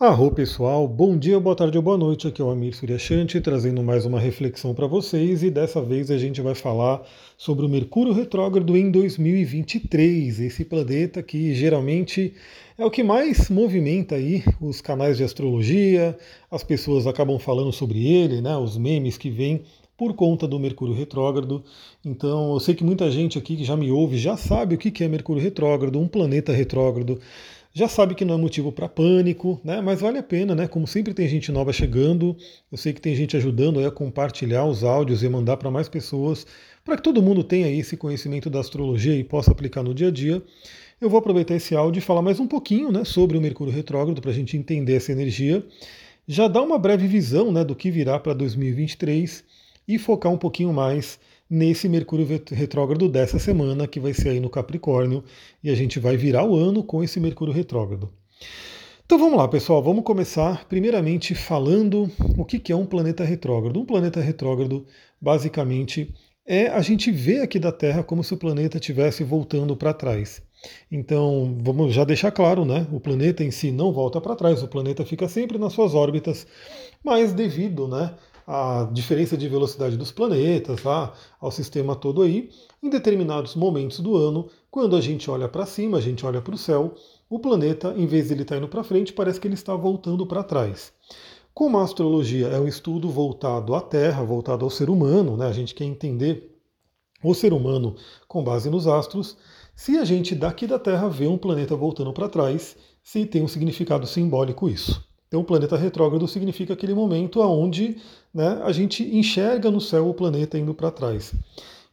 Arro pessoal, bom dia, boa tarde ou boa noite. Aqui é o Amir Suryashanti trazendo mais uma reflexão para vocês e dessa vez a gente vai falar sobre o Mercúrio retrógrado em 2023. Esse planeta que geralmente é o que mais movimenta aí os canais de astrologia, as pessoas acabam falando sobre ele, né, os memes que vêm por conta do Mercúrio retrógrado. Então, eu sei que muita gente aqui que já me ouve já sabe o que é Mercúrio retrógrado, um planeta retrógrado já sabe que não é motivo para pânico, né? mas vale a pena, né? Como sempre tem gente nova chegando, eu sei que tem gente ajudando a compartilhar os áudios e mandar para mais pessoas, para que todo mundo tenha esse conhecimento da astrologia e possa aplicar no dia a dia. Eu vou aproveitar esse áudio e falar mais um pouquinho né, sobre o Mercúrio retrógrado para a gente entender essa energia. Já dá uma breve visão né, do que virá para 2023 e focar um pouquinho mais nesse Mercúrio retrógrado dessa semana, que vai ser aí no Capricórnio, e a gente vai virar o ano com esse Mercúrio retrógrado. Então vamos lá, pessoal, vamos começar primeiramente falando o que é um planeta retrógrado. Um planeta retrógrado, basicamente, é a gente vê aqui da Terra como se o planeta estivesse voltando para trás. Então, vamos já deixar claro, né? O planeta em si não volta para trás, o planeta fica sempre nas suas órbitas, mas devido, né, a diferença de velocidade dos planetas, tá? ao sistema todo aí, em determinados momentos do ano, quando a gente olha para cima, a gente olha para o céu, o planeta, em vez de ele estar tá indo para frente, parece que ele está voltando para trás. Como a astrologia é um estudo voltado à Terra, voltado ao ser humano, né? a gente quer entender o ser humano com base nos astros, se a gente daqui da Terra vê um planeta voltando para trás, se tem um significado simbólico isso. Então, o planeta retrógrado significa aquele momento onde né, a gente enxerga no céu o planeta indo para trás.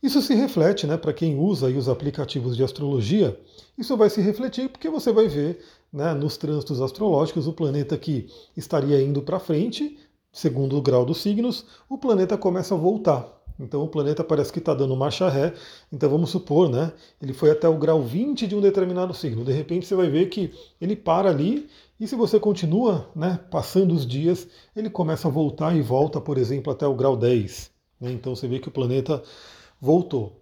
Isso se reflete, né, para quem usa os aplicativos de astrologia, isso vai se refletir porque você vai ver né, nos trânsitos astrológicos o planeta que estaria indo para frente, segundo o grau dos signos, o planeta começa a voltar. Então o planeta parece que está dando marcha ré. Então vamos supor, né? Ele foi até o grau 20 de um determinado signo. De repente você vai ver que ele para ali e se você continua né, passando os dias, ele começa a voltar e volta, por exemplo, até o grau 10. Né? Então você vê que o planeta voltou.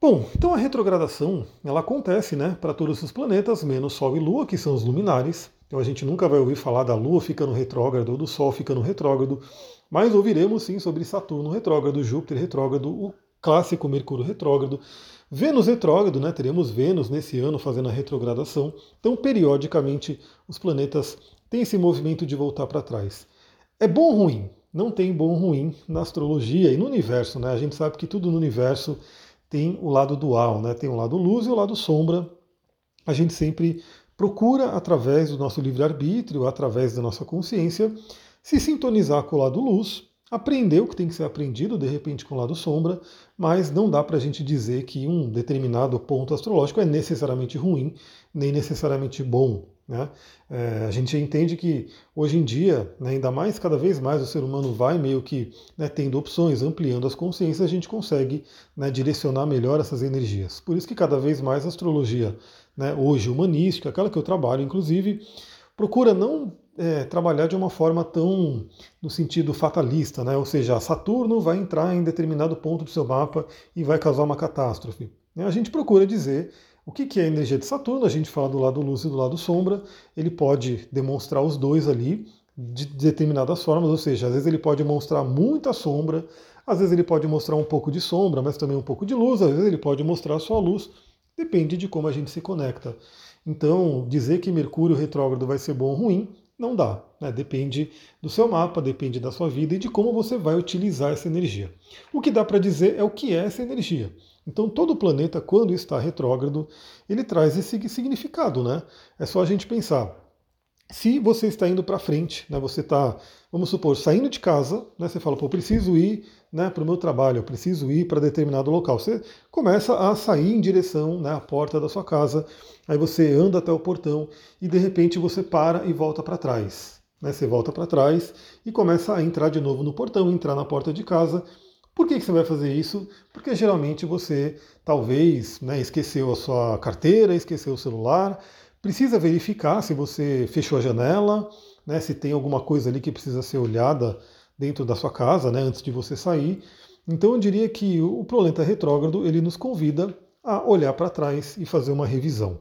Bom, então a retrogradação ela acontece né, para todos os planetas, menos Sol e Lua, que são os luminares. Então a gente nunca vai ouvir falar da Lua ficando retrógrado ou do Sol ficando retrógrado. Mas ouviremos sim sobre Saturno retrógrado, Júpiter retrógrado, o clássico Mercúrio retrógrado, Vênus retrógrado, né? Teremos Vênus nesse ano fazendo a retrogradação. Então, periodicamente, os planetas têm esse movimento de voltar para trás. É bom ou ruim? Não tem bom ou ruim na astrologia e no universo, né? A gente sabe que tudo no universo tem o lado dual, né? Tem o lado luz e o lado sombra. A gente sempre procura, através do nosso livre-arbítrio, através da nossa consciência, se sintonizar com o lado luz, aprender o que tem que ser aprendido, de repente com o lado sombra, mas não dá para a gente dizer que um determinado ponto astrológico é necessariamente ruim, nem necessariamente bom. Né? É, a gente entende que hoje em dia, né, ainda mais, cada vez mais o ser humano vai meio que né, tendo opções, ampliando as consciências, a gente consegue né, direcionar melhor essas energias. Por isso que cada vez mais a astrologia, né, hoje humanística, aquela que eu trabalho, inclusive, procura não é, trabalhar de uma forma tão no sentido fatalista, né? ou seja, Saturno vai entrar em determinado ponto do seu mapa e vai causar uma catástrofe. A gente procura dizer o que é a energia de Saturno, a gente fala do lado luz e do lado sombra, ele pode demonstrar os dois ali de determinadas formas, ou seja, às vezes ele pode mostrar muita sombra, às vezes ele pode mostrar um pouco de sombra, mas também um pouco de luz, às vezes ele pode mostrar só a luz, depende de como a gente se conecta. Então, dizer que Mercúrio retrógrado vai ser bom ou ruim não dá. Né? Depende do seu mapa, depende da sua vida e de como você vai utilizar essa energia. O que dá para dizer é o que é essa energia. Então, todo planeta, quando está retrógrado, ele traz esse significado. Né? É só a gente pensar. Se você está indo para frente, né, você está, vamos supor, saindo de casa, né, você fala, pô, preciso ir né, para o meu trabalho, eu preciso ir para determinado local. Você começa a sair em direção né, à porta da sua casa, aí você anda até o portão e de repente você para e volta para trás. Né, você volta para trás e começa a entrar de novo no portão, entrar na porta de casa. Por que, que você vai fazer isso? Porque geralmente você talvez né, esqueceu a sua carteira, esqueceu o celular, Precisa verificar se você fechou a janela, né, se tem alguma coisa ali que precisa ser olhada dentro da sua casa, né, antes de você sair. Então eu diria que o planeta retrógrado ele nos convida a olhar para trás e fazer uma revisão.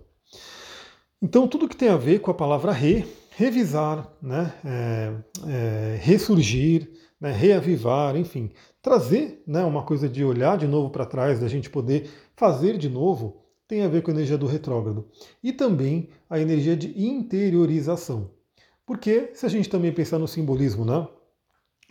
Então tudo que tem a ver com a palavra re, revisar, né, é, é, ressurgir, né, reavivar, enfim, trazer né, uma coisa de olhar de novo para trás, da gente poder fazer de novo, tem a ver com a energia do retrógrado. E também a energia de interiorização. Porque se a gente também pensar no simbolismo, né?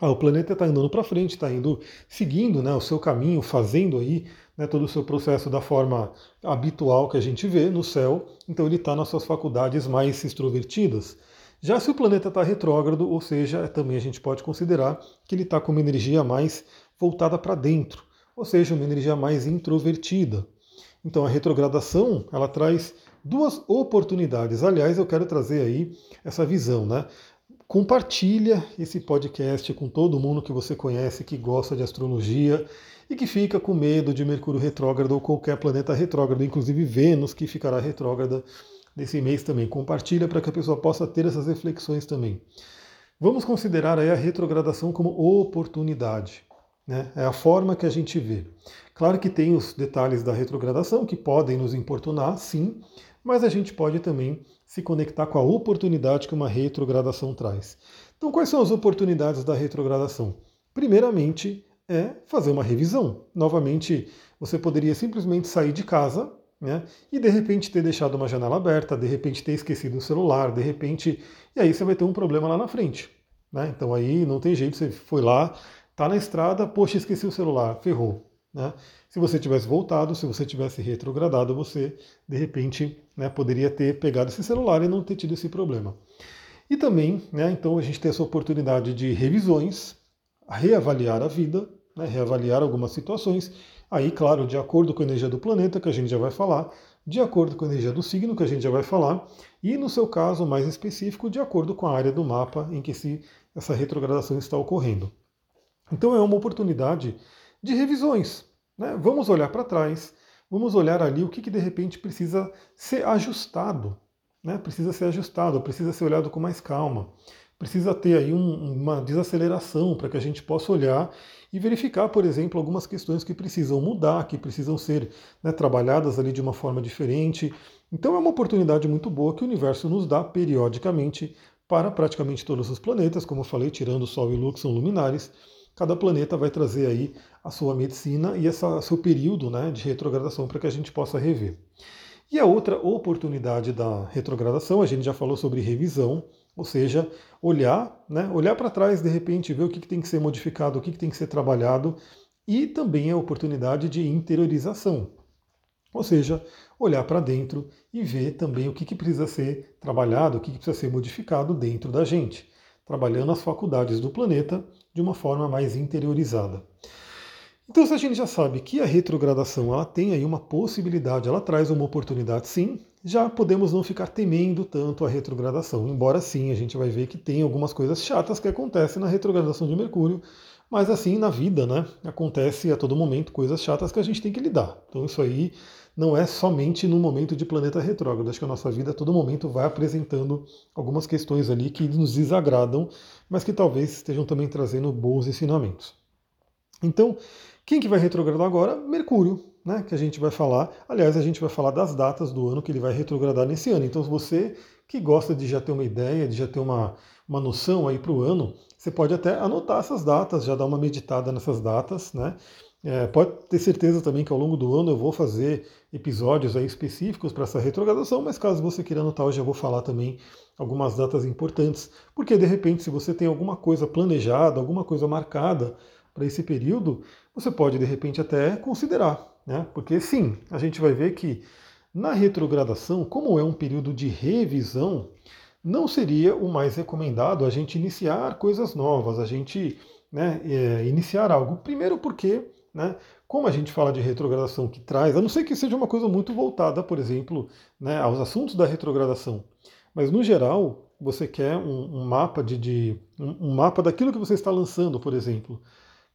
Ah, o planeta está andando para frente, está indo seguindo né, o seu caminho, fazendo aí né, todo o seu processo da forma habitual que a gente vê no céu, então ele está nas suas faculdades mais extrovertidas. Já se o planeta está retrógrado, ou seja, também a gente pode considerar que ele está com uma energia mais voltada para dentro, ou seja, uma energia mais introvertida. Então a retrogradação ela traz duas oportunidades. Aliás, eu quero trazer aí essa visão, né? Compartilha esse podcast com todo mundo que você conhece que gosta de astrologia e que fica com medo de Mercúrio retrógrado ou qualquer planeta retrógrado, inclusive Vênus que ficará retrógrada nesse mês também. Compartilha para que a pessoa possa ter essas reflexões também. Vamos considerar aí a retrogradação como oportunidade. Né? É a forma que a gente vê. Claro que tem os detalhes da retrogradação que podem nos importunar, sim, mas a gente pode também se conectar com a oportunidade que uma retrogradação traz. Então, quais são as oportunidades da retrogradação? Primeiramente, é fazer uma revisão. Novamente, você poderia simplesmente sair de casa né, e de repente ter deixado uma janela aberta, de repente ter esquecido o celular, de repente. E aí você vai ter um problema lá na frente. Né? Então aí não tem jeito, você foi lá, tá na estrada, poxa, esqueci o celular, ferrou. Né? Se você tivesse voltado, se você tivesse retrogradado, você de repente né, poderia ter pegado esse celular e não ter tido esse problema. E também, né, então a gente tem essa oportunidade de revisões, reavaliar a vida, né, reavaliar algumas situações. Aí, claro, de acordo com a energia do planeta, que a gente já vai falar, de acordo com a energia do signo, que a gente já vai falar, e no seu caso mais específico, de acordo com a área do mapa em que se, essa retrogradação está ocorrendo. Então é uma oportunidade de revisões. Né? Vamos olhar para trás, vamos olhar ali o que, que de repente precisa ser ajustado. Né? Precisa ser ajustado, precisa ser olhado com mais calma. Precisa ter aí um, uma desaceleração para que a gente possa olhar e verificar, por exemplo, algumas questões que precisam mudar, que precisam ser né, trabalhadas ali de uma forma diferente. Então é uma oportunidade muito boa que o universo nos dá periodicamente para praticamente todos os planetas, como eu falei, tirando o Sol e Lua, que são luminares, cada planeta vai trazer aí a sua medicina e essa seu período né, de retrogradação para que a gente possa rever. E a outra oportunidade da retrogradação, a gente já falou sobre revisão, ou seja, olhar, né, olhar para trás de repente, ver o que, que tem que ser modificado, o que, que tem que ser trabalhado, e também a oportunidade de interiorização, ou seja, olhar para dentro e ver também o que, que precisa ser trabalhado, o que, que precisa ser modificado dentro da gente, trabalhando as faculdades do planeta de uma forma mais interiorizada. Então, se a gente já sabe que a retrogradação ela tem aí uma possibilidade, ela traz uma oportunidade sim, já podemos não ficar temendo tanto a retrogradação. Embora sim, a gente vai ver que tem algumas coisas chatas que acontecem na retrogradação de Mercúrio, mas assim na vida, né? Acontece a todo momento coisas chatas que a gente tem que lidar. Então isso aí não é somente no momento de planeta retrógrado. Acho que a nossa vida a todo momento vai apresentando algumas questões ali que nos desagradam, mas que talvez estejam também trazendo bons ensinamentos. Então, quem que vai retrogradar agora? Mercúrio, né, que a gente vai falar. Aliás, a gente vai falar das datas do ano que ele vai retrogradar nesse ano. Então, se você que gosta de já ter uma ideia, de já ter uma, uma noção aí para o ano, você pode até anotar essas datas, já dar uma meditada nessas datas, né? É, pode ter certeza também que ao longo do ano eu vou fazer episódios aí específicos para essa retrogradação, mas caso você queira anotar, eu já vou falar também algumas datas importantes, porque de repente, se você tem alguma coisa planejada, alguma coisa marcada para esse período, você pode de repente até considerar, né? Porque sim, a gente vai ver que na retrogradação, como é um período de revisão, não seria o mais recomendado a gente iniciar coisas novas, a gente né, é, iniciar algo. Primeiro porque, né, como a gente fala de retrogradação que traz, a não ser que seja uma coisa muito voltada, por exemplo, né, aos assuntos da retrogradação, mas no geral você quer um, um mapa de, de um, um mapa daquilo que você está lançando, por exemplo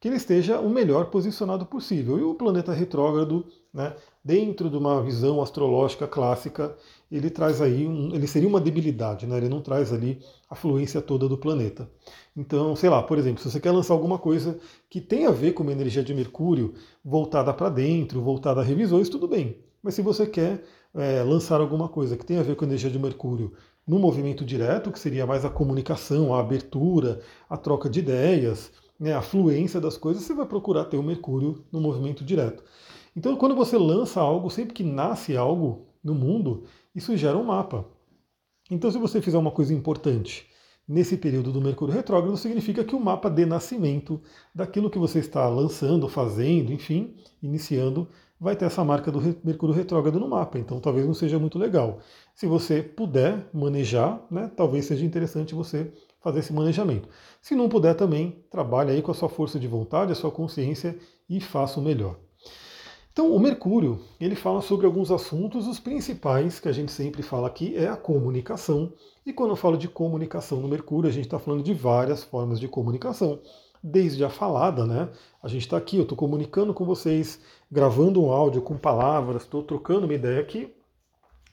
que ele esteja o melhor posicionado possível. E o planeta retrógrado, né, dentro de uma visão astrológica clássica, ele traz aí, um, ele seria uma debilidade, né, ele não traz ali a fluência toda do planeta. Então, sei lá, por exemplo, se você quer lançar alguma coisa que tem a ver com uma energia de Mercúrio voltada para dentro, voltada a revisões, tudo bem. Mas se você quer é, lançar alguma coisa que tem a ver com a energia de Mercúrio no movimento direto, que seria mais a comunicação, a abertura, a troca de ideias, né, a fluência das coisas, você vai procurar ter o Mercúrio no movimento direto. Então, quando você lança algo, sempre que nasce algo no mundo, isso gera um mapa. Então, se você fizer uma coisa importante nesse período do Mercúrio retrógrado, significa que o mapa de nascimento daquilo que você está lançando, fazendo, enfim, iniciando, vai ter essa marca do Mercúrio retrógrado no mapa. Então, talvez não seja muito legal. Se você puder manejar, né, talvez seja interessante você fazer esse manejamento. Se não puder também, trabalhe aí com a sua força de vontade, a sua consciência e faça o melhor. Então, o Mercúrio, ele fala sobre alguns assuntos, os principais que a gente sempre fala aqui é a comunicação. E quando eu falo de comunicação no Mercúrio, a gente está falando de várias formas de comunicação. Desde a falada, né? A gente está aqui, eu estou comunicando com vocês, gravando um áudio com palavras, estou trocando uma ideia aqui,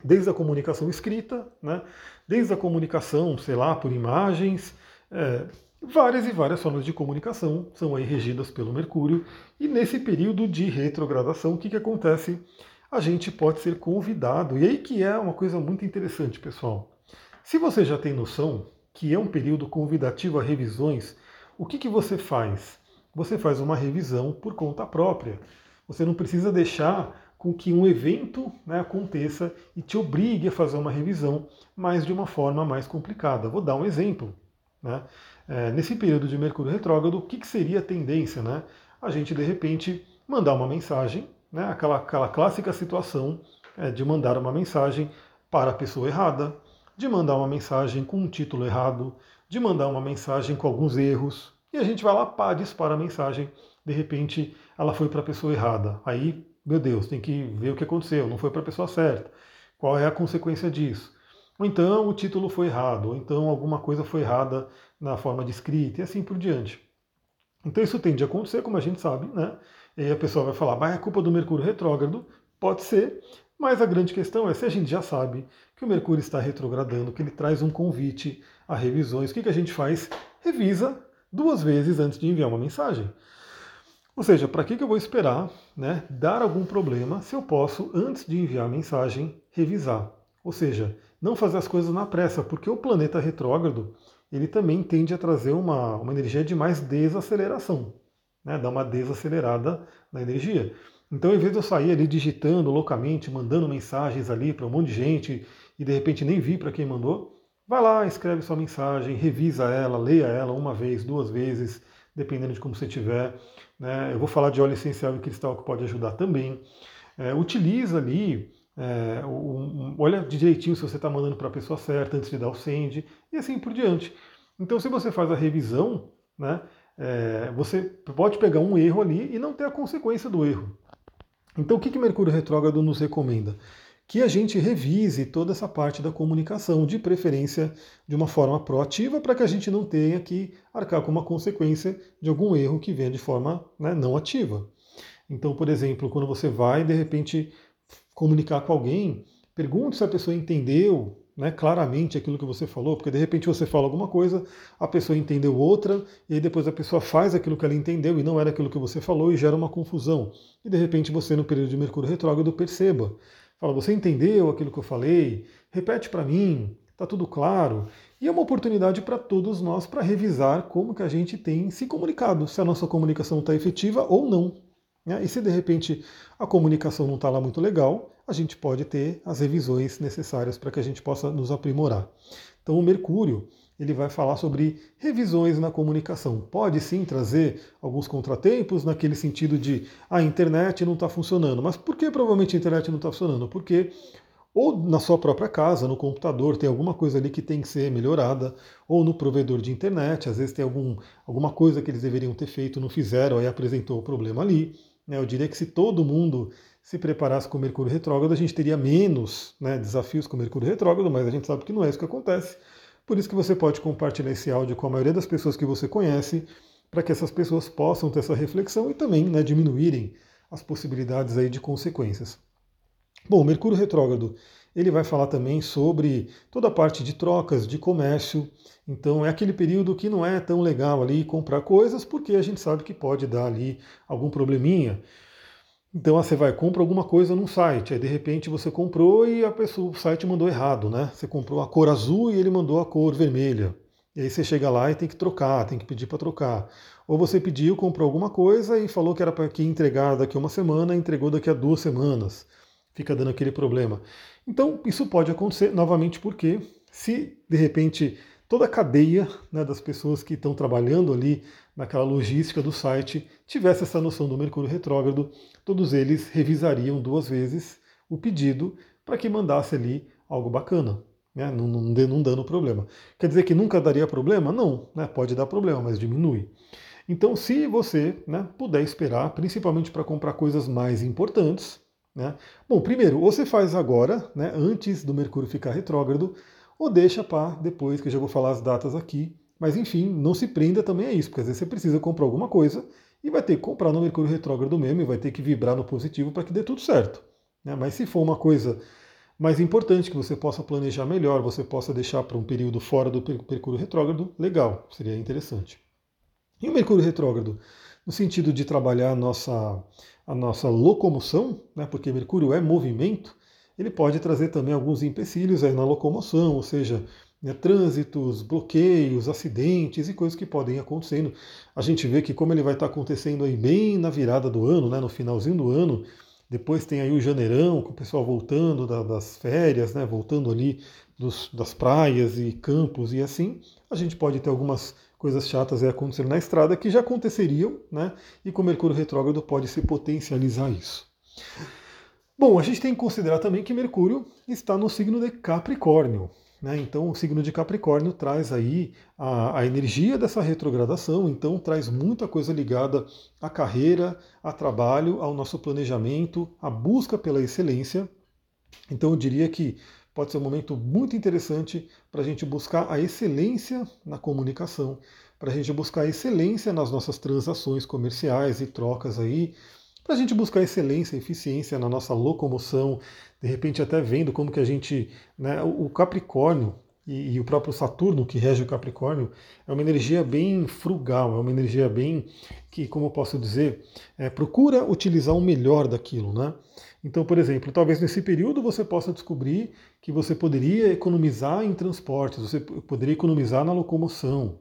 desde a comunicação escrita, né? desde a comunicação, sei lá, por imagens, é, Várias e várias formas de comunicação são aí regidas pelo Mercúrio, e nesse período de retrogradação, o que, que acontece? A gente pode ser convidado, e aí que é uma coisa muito interessante, pessoal. Se você já tem noção que é um período convidativo a revisões, o que, que você faz? Você faz uma revisão por conta própria. Você não precisa deixar com que um evento né, aconteça e te obrigue a fazer uma revisão, mas de uma forma mais complicada. Vou dar um exemplo. Né? É, nesse período de Mercúrio retrógrado, o que, que, seria a tendência? Né? A gente, de repente, mandar uma mensagem, né? aquela, aquela clássica situação é, de mandar uma mensagem para a pessoa errada, de mandar uma mensagem com um título errado, de mandar uma mensagem com alguns erros, e a gente vai lá, pá, dispara a mensagem, de repente ela foi para a pessoa errada. Aí, meu Deus, tem que ver o que aconteceu, não foi para a pessoa certa. Qual é a consequência disso? Ou então o título foi errado, ou então alguma coisa foi errada na forma de escrita e assim por diante. Então isso tende a acontecer, como a gente sabe, né? E a pessoa vai falar, mas é culpa do Mercúrio retrógrado? Pode ser, mas a grande questão é se a gente já sabe que o Mercúrio está retrogradando, que ele traz um convite a revisões, o que, que a gente faz? Revisa duas vezes antes de enviar uma mensagem. Ou seja, para que, que eu vou esperar né, dar algum problema se eu posso, antes de enviar a mensagem, revisar? Ou seja, não fazer as coisas na pressa, porque o planeta retrógrado ele também tende a trazer uma, uma energia de mais desaceleração, né? dá uma desacelerada na energia. Então, em vez de eu sair ali digitando loucamente, mandando mensagens ali para um monte de gente e de repente nem vi para quem mandou, vai lá, escreve sua mensagem, revisa ela, leia ela uma vez, duas vezes, dependendo de como você tiver. Né? Eu vou falar de óleo essencial e cristal que pode ajudar também. É, utiliza ali é, um, olha direitinho se você está mandando para a pessoa certa antes de dar o send e assim por diante. Então, se você faz a revisão, né, é, você pode pegar um erro ali e não ter a consequência do erro. Então, o que, que Mercúrio Retrógrado nos recomenda? Que a gente revise toda essa parte da comunicação, de preferência de uma forma proativa, para que a gente não tenha que arcar com uma consequência de algum erro que venha de forma né, não ativa. Então, por exemplo, quando você vai, de repente, comunicar com alguém, pergunte se a pessoa entendeu né, claramente aquilo que você falou, porque de repente você fala alguma coisa, a pessoa entendeu outra, e aí depois a pessoa faz aquilo que ela entendeu e não era aquilo que você falou e gera uma confusão. E de repente você, no período de Mercúrio retrógrado, perceba. Fala, você entendeu aquilo que eu falei? Repete para mim, está tudo claro. E é uma oportunidade para todos nós para revisar como que a gente tem se comunicado, se a nossa comunicação está efetiva ou não. Né? E se de repente a comunicação não está lá muito legal, a gente pode ter as revisões necessárias para que a gente possa nos aprimorar. Então o Mercúrio ele vai falar sobre revisões na comunicação. Pode sim trazer alguns contratempos naquele sentido de a internet não está funcionando. Mas por que provavelmente a internet não está funcionando? Porque ou na sua própria casa, no computador, tem alguma coisa ali que tem que ser melhorada, ou no provedor de internet, às vezes tem algum, alguma coisa que eles deveriam ter feito, não fizeram, aí apresentou o problema ali. Né? Eu diria que se todo mundo se preparasse com Mercúrio retrógrado, a gente teria menos né, desafios com o Mercúrio retrógrado, mas a gente sabe que não é isso que acontece. Por isso que você pode compartilhar esse áudio com a maioria das pessoas que você conhece, para que essas pessoas possam ter essa reflexão e também né, diminuírem as possibilidades aí de consequências. Bom, Mercúrio retrógrado, ele vai falar também sobre toda a parte de trocas, de comércio. Então é aquele período que não é tão legal ali comprar coisas, porque a gente sabe que pode dar ali algum probleminha. Então você vai, compra alguma coisa num site, aí de repente você comprou e a pessoa, o site mandou errado, né? Você comprou a cor azul e ele mandou a cor vermelha. E aí você chega lá e tem que trocar, tem que pedir para trocar. Ou você pediu, comprou alguma coisa e falou que era para que entregar daqui a uma semana, entregou daqui a duas semanas. Fica dando aquele problema. Então, isso pode acontecer novamente porque se de repente toda a cadeia né, das pessoas que estão trabalhando ali naquela logística do site tivesse essa noção do Mercúrio retrógrado, todos eles revisariam duas vezes o pedido para que mandasse ali algo bacana, né, não, não, dando problema. Quer dizer que nunca daria problema? Não, né, pode dar problema, mas diminui. Então, se você né, puder esperar, principalmente para comprar coisas mais importantes, né, bom, primeiro, ou você faz agora, né, antes do Mercúrio ficar retrógrado, ou deixa para depois, que eu já vou falar as datas aqui. Mas enfim, não se prenda também a isso, porque às vezes você precisa comprar alguma coisa e vai ter que comprar no Mercúrio retrógrado mesmo e vai ter que vibrar no positivo para que dê tudo certo. Né? Mas se for uma coisa mais importante que você possa planejar melhor, você possa deixar para um período fora do Mercúrio retrógrado, legal, seria interessante. E o Mercúrio retrógrado, no sentido de trabalhar a nossa, a nossa locomoção, né? porque Mercúrio é movimento, ele pode trazer também alguns empecilhos aí na locomoção, ou seja, né, trânsitos, bloqueios, acidentes e coisas que podem acontecendo. A gente vê que como ele vai estar acontecendo aí bem na virada do ano, né, no finalzinho do ano, depois tem aí o janeirão, com o pessoal voltando da, das férias, né, voltando ali dos, das praias e campos e assim, a gente pode ter algumas coisas chatas aí acontecendo na estrada que já aconteceriam, né, e com o Mercúrio retrógrado pode se potencializar isso. Bom, a gente tem que considerar também que Mercúrio está no signo de Capricórnio. Né? Então, o signo de Capricórnio traz aí a, a, energia dessa retrogradação, então traz muita coisa ligada à carreira, a trabalho, ao nosso planejamento, à busca pela excelência. Então, eu diria que pode ser um momento muito interessante para a gente buscar a excelência na comunicação, para a gente buscar a excelência nas nossas transações comerciais e trocas aí, para a gente buscar excelência, eficiência na nossa locomoção, de repente até vendo como que a gente, né, o Capricórnio e, e, o próprio Saturno que rege o Capricórnio é uma energia bem frugal, é uma energia bem que, como eu posso dizer, é, procura utilizar o melhor daquilo, né? Então, por exemplo, talvez nesse período você possa descobrir que você poderia economizar em transportes, você poderia economizar na locomoção,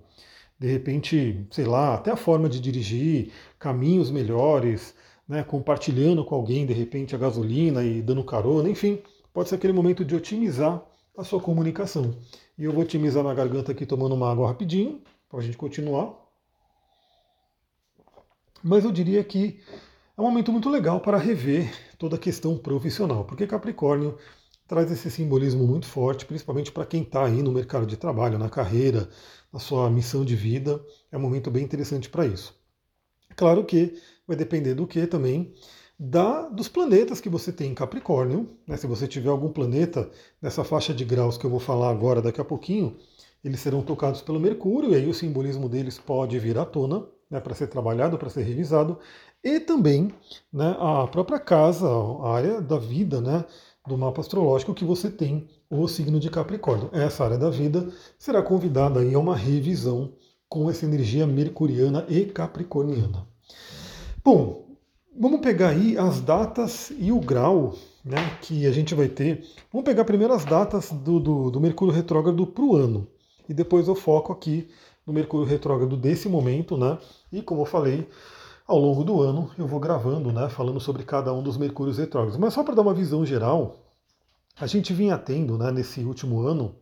de repente, sei lá, até a forma de dirigir, caminhos melhores, né, compartilhando com alguém de repente a gasolina e dando carona, enfim, pode ser aquele momento de otimizar a sua comunicação. E eu vou otimizar na garganta aqui tomando uma água rapidinho, para a gente continuar. Mas eu diria que é um momento muito legal para rever toda a questão profissional, porque Capricórnio traz esse simbolismo muito forte, principalmente para quem está aí no mercado de trabalho, na carreira, na sua missão de vida. É um momento bem interessante para isso. Claro que vai depender do que também? Da, dos planetas que você tem em Capricórnio. Né? Se você tiver algum planeta nessa faixa de graus que eu vou falar agora daqui a pouquinho, eles serão tocados pelo Mercúrio, e aí o simbolismo deles pode vir à tona né, para ser trabalhado, para ser revisado. E também né, a própria casa, a área da vida né, do mapa astrológico que você tem, o signo de Capricórnio. Essa área da vida será convidada aí a uma revisão com essa energia mercuriana e capricorniana. Bom, vamos pegar aí as datas e o grau né, que a gente vai ter. Vamos pegar primeiro as datas do, do, do Mercúrio retrógrado para o ano. E depois eu foco aqui no Mercúrio retrógrado desse momento, né? E como eu falei, ao longo do ano eu vou gravando, né? Falando sobre cada um dos Mercúrios retrógrados. Mas só para dar uma visão geral, a gente vinha tendo, né, nesse último ano,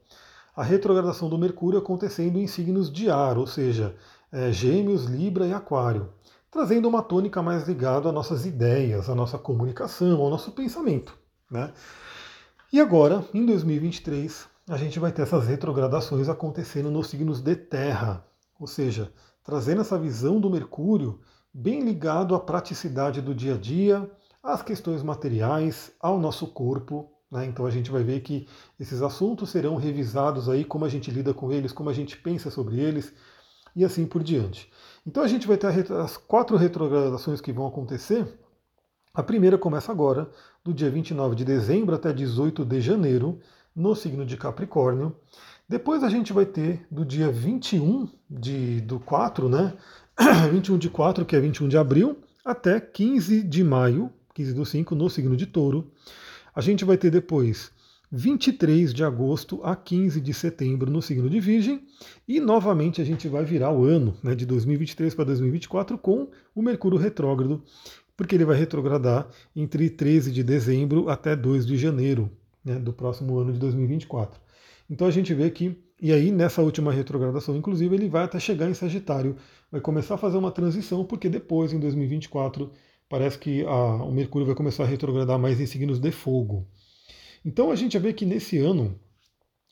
a retrogradação do Mercúrio acontecendo em signos de ar, ou seja, é, Gêmeos, Libra e Aquário trazendo uma tônica mais ligada às nossas ideias, à nossa comunicação, ao nosso pensamento. Né? E agora, em 2023, a gente vai ter essas retrogradações acontecendo nos signos de terra, ou seja, trazendo essa visão do Mercúrio bem ligado à praticidade do dia a dia, às questões materiais, ao nosso corpo. Né? Então a gente vai ver que esses assuntos serão revisados aí, como a gente lida com eles, como a gente pensa sobre eles e assim por diante. Então a gente vai ter as quatro retrogradações que vão acontecer. A primeira começa agora, do dia 29 de dezembro até 18 de janeiro, no signo de Capricórnio. Depois a gente vai ter do dia 21 de, do 4, né? 21 de 4, que é 21 de abril, até 15 de maio, 15 do 5, no signo de touro. A gente vai ter depois 23 de agosto a 15 de setembro no signo de Virgem, e novamente a gente vai virar o ano né, de 2023 para 2024 com o Mercúrio retrógrado, porque ele vai retrogradar entre 13 de dezembro até 2 de janeiro né, do próximo ano de 2024. Então a gente vê que, e aí nessa última retrogradação, inclusive, ele vai até chegar em Sagitário, vai começar a fazer uma transição, porque depois, em 2024, parece que a, o Mercúrio vai começar a retrogradar mais em signos de fogo. Então a gente vê que nesse ano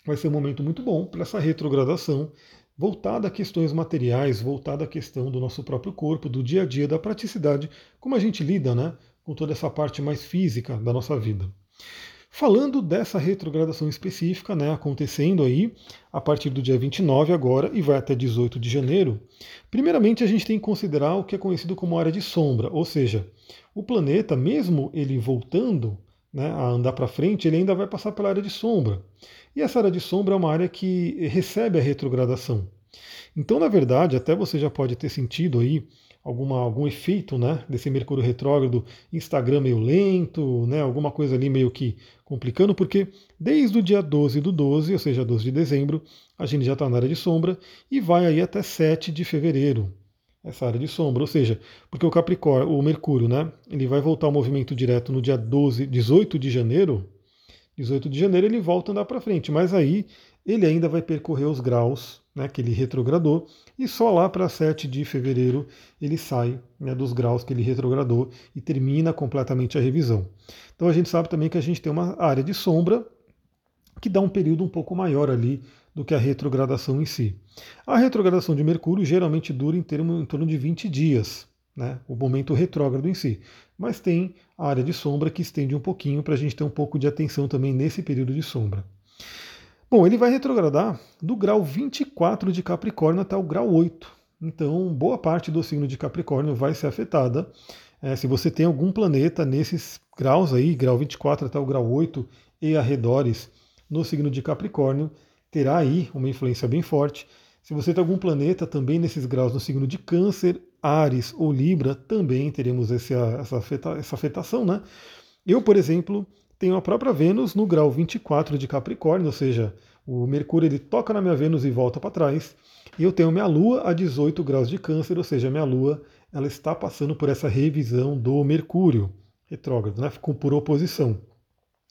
vai ser um momento muito bom para essa retrogradação, voltada a questões materiais, voltada à questão do nosso próprio corpo, do dia a dia, da praticidade, como a gente lida né, com toda essa parte mais física da nossa vida. Falando dessa retrogradação específica, né, acontecendo aí a partir do dia 29 agora e vai até 18 de janeiro, primeiramente a gente tem que considerar o que é conhecido como área de sombra, ou seja, o planeta, mesmo ele voltando né, a andar para frente, ele ainda vai passar pela área de sombra. E essa área de sombra é uma área que recebe a retrogradação. Então, na verdade, até você já pode ter sentido aí alguma, algum efeito né, desse Mercúrio retrógrado, Instagram meio lento, né, alguma coisa ali meio que complicando, porque desde o dia 12 do 12, ou seja, 12 de dezembro, a gente já está na área de sombra e vai aí até 7 de fevereiro, essa área de sombra, ou seja, porque o Capricórnio, o Mercúrio, né, ele vai voltar ao movimento direto no dia 12, 18 de janeiro, 18 de janeiro ele volta a andar para frente, mas aí ele ainda vai percorrer os graus né, que ele retrogradou, e só lá para 7 de fevereiro ele sai né, dos graus que ele retrogradou e termina completamente a revisão. Então a gente sabe também que a gente tem uma área de sombra que dá um período um pouco maior ali do que a retrogradação em si. A retrogradação de Mercúrio geralmente dura em, termo, em torno de 20 dias, né, o momento retrógrado em si. Mas tem a área de sombra que estende um pouquinho para a gente ter um pouco de atenção também nesse período de sombra. Bom, ele vai retrogradar do grau 24 de Capricórnio até o grau 8. Então, boa parte do signo de Capricórnio vai ser afetada. É, se você tem algum planeta nesses graus aí, grau 24 até o grau 8 e arredores, no signo de Capricórnio, terá aí uma influência bem forte. Se você tem algum planeta também nesses graus no signo de Câncer, Ares ou Libra, também teremos essa, essa, afeta, essa afetação, né? Eu, por exemplo, tenho a própria Vênus no grau 24 de Capricórnio, ou seja, o Mercúrio ele toca na minha Vênus e volta para trás. E eu tenho minha Lua a 18 graus de Câncer, ou seja, minha Lua ela está passando por essa revisão do Mercúrio retrógrado, né, por oposição.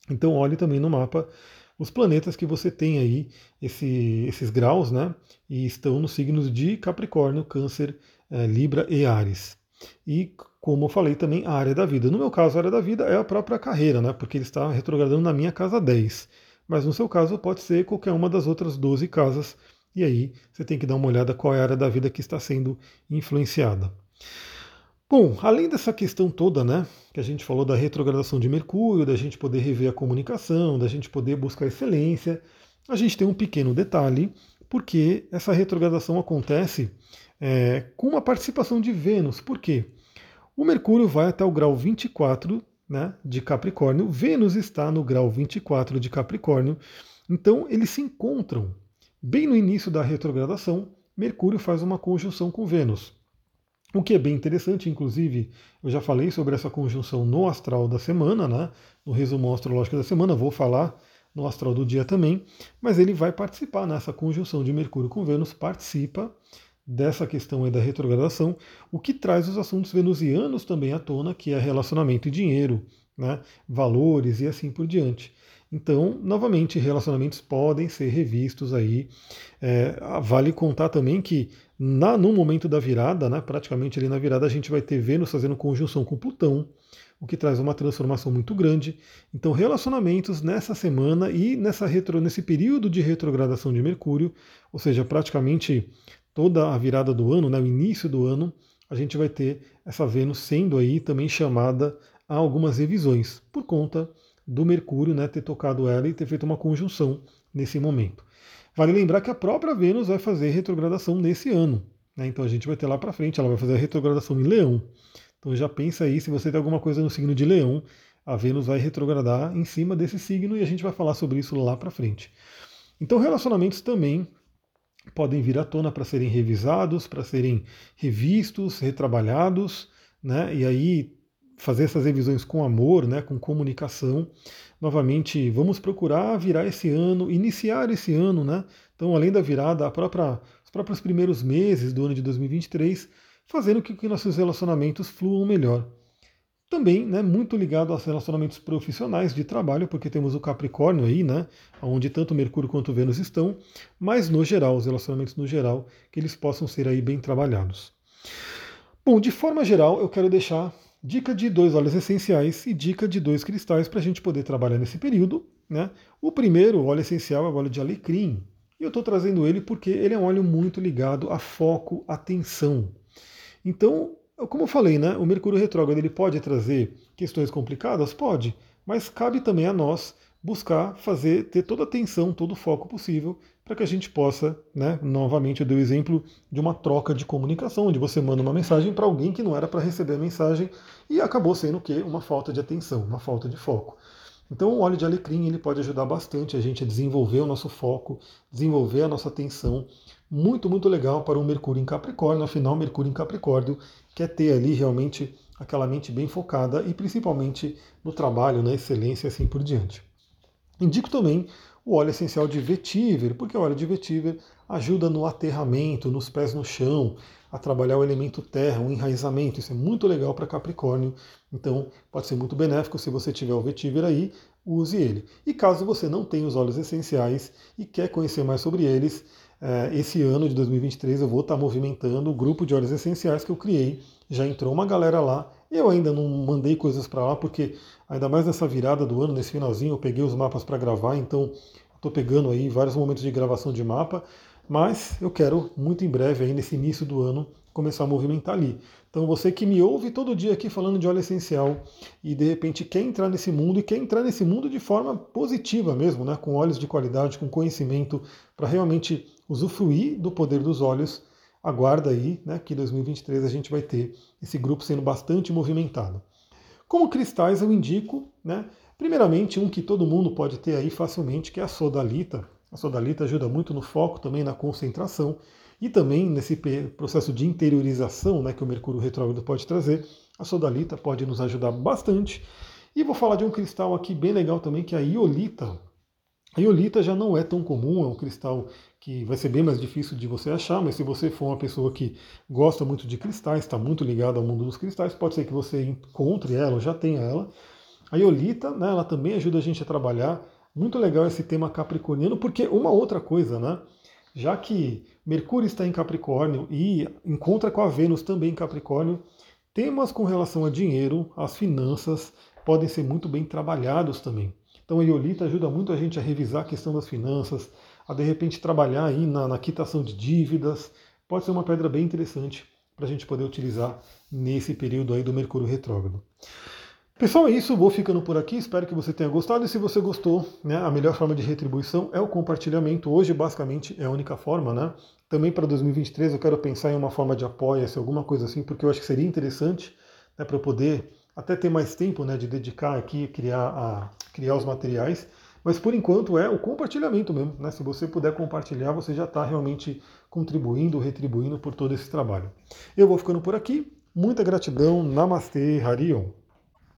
Então olhe também no mapa os planetas que você tem aí, esse, esses graus, né, e estão nos signos de Capricórnio, Câncer, é, Libra e Ares. E como eu falei também, a área da vida. No meu caso, a área da vida é a própria carreira, né? Porque ele está retrogradando na minha casa 10. Mas no seu caso, pode ser qualquer uma das outras 12 casas. E aí você tem que dar uma olhada qual é a área da vida que está sendo influenciada. Bom, além dessa questão toda, né, que a gente falou da retrogradação de Mercúrio, da gente poder rever a comunicação, da gente poder buscar excelência, a gente tem um pequeno detalhe, porque essa retrogradação acontece é, com uma participação de Vênus. Por quê? O Mercúrio vai até o grau 24 né, de Capricórnio, Vênus está no grau 24 de Capricórnio, então eles se encontram. Bem no início da retrogradação, Mercúrio faz uma conjunção com Vênus. O que é bem interessante, inclusive, eu já falei sobre essa conjunção no astral da semana, né, no resumo astrológico da semana, vou falar no astral do dia também, mas ele vai participar nessa conjunção de Mercúrio com Vênus, participa dessa questão aí da retrogradação, o que traz os assuntos venusianos também à tona, que é relacionamento e dinheiro, né, valores e assim por diante. Então, novamente, relacionamentos podem ser revistos aí. É, vale contar também que na, no momento da virada, né, praticamente ali na virada, a gente vai ter Vênus fazendo conjunção com Plutão, o que traz uma transformação muito grande. Então, relacionamentos nessa semana e nessa retro, nesse período de retrogradação de Mercúrio, ou seja, praticamente toda a virada do ano, né, o início do ano, a gente vai ter essa Vênus sendo aí também chamada a algumas revisões, por conta do Mercúrio né, ter tocado ela e ter feito uma conjunção nesse momento. Vale lembrar que a própria Vênus vai fazer retrogradação nesse ano. Né, então a gente vai ter lá para frente, ela vai fazer a retrogradação em Leão. Então já pensa aí, se você tem alguma coisa no signo de Leão, a Vênus vai retrogradar em cima desse signo e a gente vai falar sobre isso lá para frente. Então relacionamentos também podem vir à tona para serem revisados, para serem revistos, retrabalhados, né? E aí fazer essas revisões com amor, né, com comunicação. Novamente, vamos procurar virar esse ano, iniciar esse ano, né? Então, além da virada, própria, os próprios primeiros meses do ano de 2023, fazendo com que nossos relacionamentos fluam melhor. Também, né, muito ligado aos relacionamentos profissionais de trabalho, porque temos o Capricórnio aí, né, onde tanto Mercúrio quanto Vênus estão, mas no geral, os relacionamentos no geral, que eles possam ser aí bem trabalhados. Bom, de forma geral, eu quero deixar dica de dois óleos essenciais e dica de dois cristais para a gente poder trabalhar nesse período. Né? O primeiro óleo essencial é o óleo de alecrim. E eu estou trazendo ele porque ele é um óleo muito ligado a foco, atenção. Então, como eu falei, né, o Mercúrio retrógrado ele pode trazer questões complicadas? Pode, mas cabe também a nós buscar fazer, ter toda a atenção, todo o foco possível para que a gente possa, né, novamente eu dei o exemplo de uma troca de comunicação, onde você manda uma mensagem para alguém que não era para receber a mensagem e acabou sendo o quê? Uma falta de atenção, uma falta de foco. Então o óleo de alecrim ele pode ajudar bastante a gente a desenvolver o nosso foco, desenvolver a nossa atenção. Muito, muito legal para o Mercúrio em Capricórnio, afinal Mercúrio em Capricórnio quer ter ali realmente aquela mente bem focada e principalmente no trabalho, na excelência e assim por diante. Indico também o óleo essencial de vetiver, porque o óleo de vetiver ajuda no aterramento, nos pés no chão, a trabalhar o elemento terra, o enraizamento. Isso é muito legal para Capricórnio, então pode ser muito benéfico se você tiver o vetiver aí, use ele. E caso você não tenha os óleos essenciais e quer conhecer mais sobre eles, eh, esse ano de 2023 eu vou estar movimentando o grupo de óleos essenciais que eu criei. Já entrou uma galera lá. Eu ainda não mandei coisas para lá porque ainda mais nessa virada do ano, nesse finalzinho, eu peguei os mapas para gravar, então estou pegando aí vários momentos de gravação de mapa, mas eu quero muito em breve, aí nesse início do ano, começar a movimentar ali. Então você que me ouve todo dia aqui falando de óleo essencial e de repente quer entrar nesse mundo e quer entrar nesse mundo de forma positiva mesmo, né, com óleos de qualidade, com conhecimento, para realmente usufruir do poder dos óleos, aguarda aí, né, que em 2023 a gente vai ter esse grupo sendo bastante movimentado. Como cristais eu indico, né? Primeiramente, um que todo mundo pode ter aí facilmente, que é a sodalita. A sodalita ajuda muito no foco, também na concentração e também nesse processo de interiorização né, que o Mercúrio retrógrado pode trazer. A sodalita pode nos ajudar bastante. E vou falar de um cristal aqui bem legal também, que é a iolita. A iolita já não é tão comum, é um cristal que vai ser bem mais difícil de você achar, mas se você for uma pessoa que gosta muito de cristais, está muito ligado ao mundo dos cristais, pode ser que você encontre ela, ou já tenha ela. A iolita, né, ela também ajuda a gente a trabalhar. Muito legal esse tema capricorniano, porque uma outra coisa, né? Já que Mercúrio está em Capricórnio e encontra com a Vênus também em Capricórnio, temas com relação a dinheiro, as finanças, podem ser muito bem trabalhados também. Então a iolita ajuda muito a gente a revisar a questão das finanças, a de repente trabalhar aí na, na quitação de dívidas. Pode ser uma pedra bem interessante para a gente poder utilizar nesse período aí do Mercúrio retrógrado. Pessoal, é isso. Vou ficando por aqui. Espero que você tenha gostado. E se você gostou, né, a melhor forma de retribuição é o compartilhamento. Hoje, basicamente, é a única forma, né? Também para 2023 eu quero pensar em uma forma de apoio, alguma coisa assim, porque eu acho que seria interessante né, para eu poder até ter mais tempo né, de dedicar aqui, criar, a, criar os materiais. Mas por enquanto é o compartilhamento mesmo. Né? Se você puder compartilhar, você já está realmente contribuindo, retribuindo por todo esse trabalho. Eu vou ficando por aqui. Muita gratidão. Namastê, Harion.